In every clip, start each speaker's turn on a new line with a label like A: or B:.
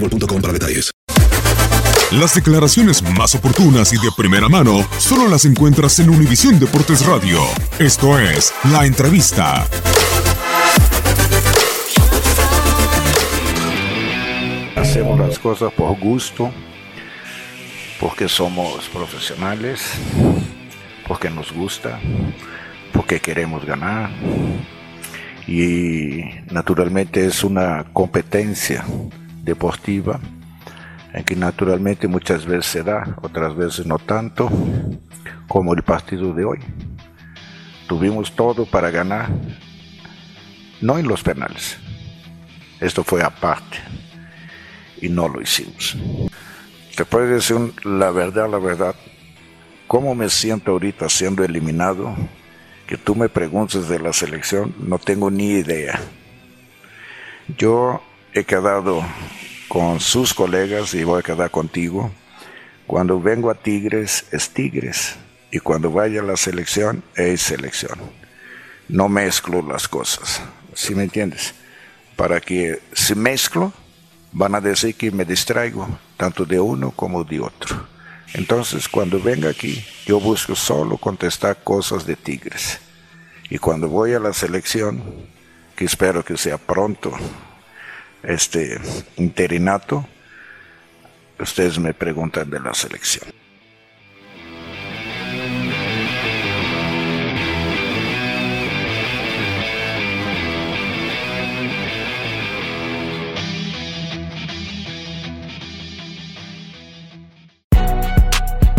A: boostmobile.com detalles.
B: Las declaraciones más oportunas y de primera mano solo las encuentras en Univisión Deportes Radio. Esto es La Entrevista.
C: Hacemos las cosas por gusto, porque somos profesionales, porque nos gusta, porque queremos ganar. Y naturalmente es una competencia deportiva que naturalmente muchas veces se da, otras veces no tanto, como el partido de hoy. Tuvimos todo para ganar, no en los penales. Esto fue aparte y no lo hicimos. Te puedo decir la verdad, la verdad, cómo me siento ahorita siendo eliminado, que tú me preguntes de la selección, no tengo ni idea. Yo he quedado con sus colegas y voy a quedar contigo. Cuando vengo a Tigres es Tigres y cuando vaya a la selección es selección. No mezclo las cosas, ¿sí me entiendes? Para que si mezclo van a decir que me distraigo tanto de uno como de otro. Entonces cuando venga aquí yo busco solo contestar cosas de Tigres. Y cuando voy a la selección, que espero que sea pronto, este interinato, ustedes me preguntan de la selección.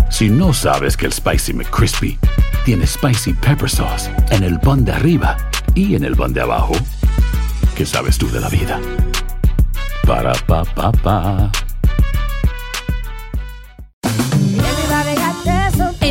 D: Si no sabes que el Spicy McCrispy tiene Spicy Pepper Sauce en el pan de arriba y en el pan de abajo, ¿qué sabes tú de la vida? Para,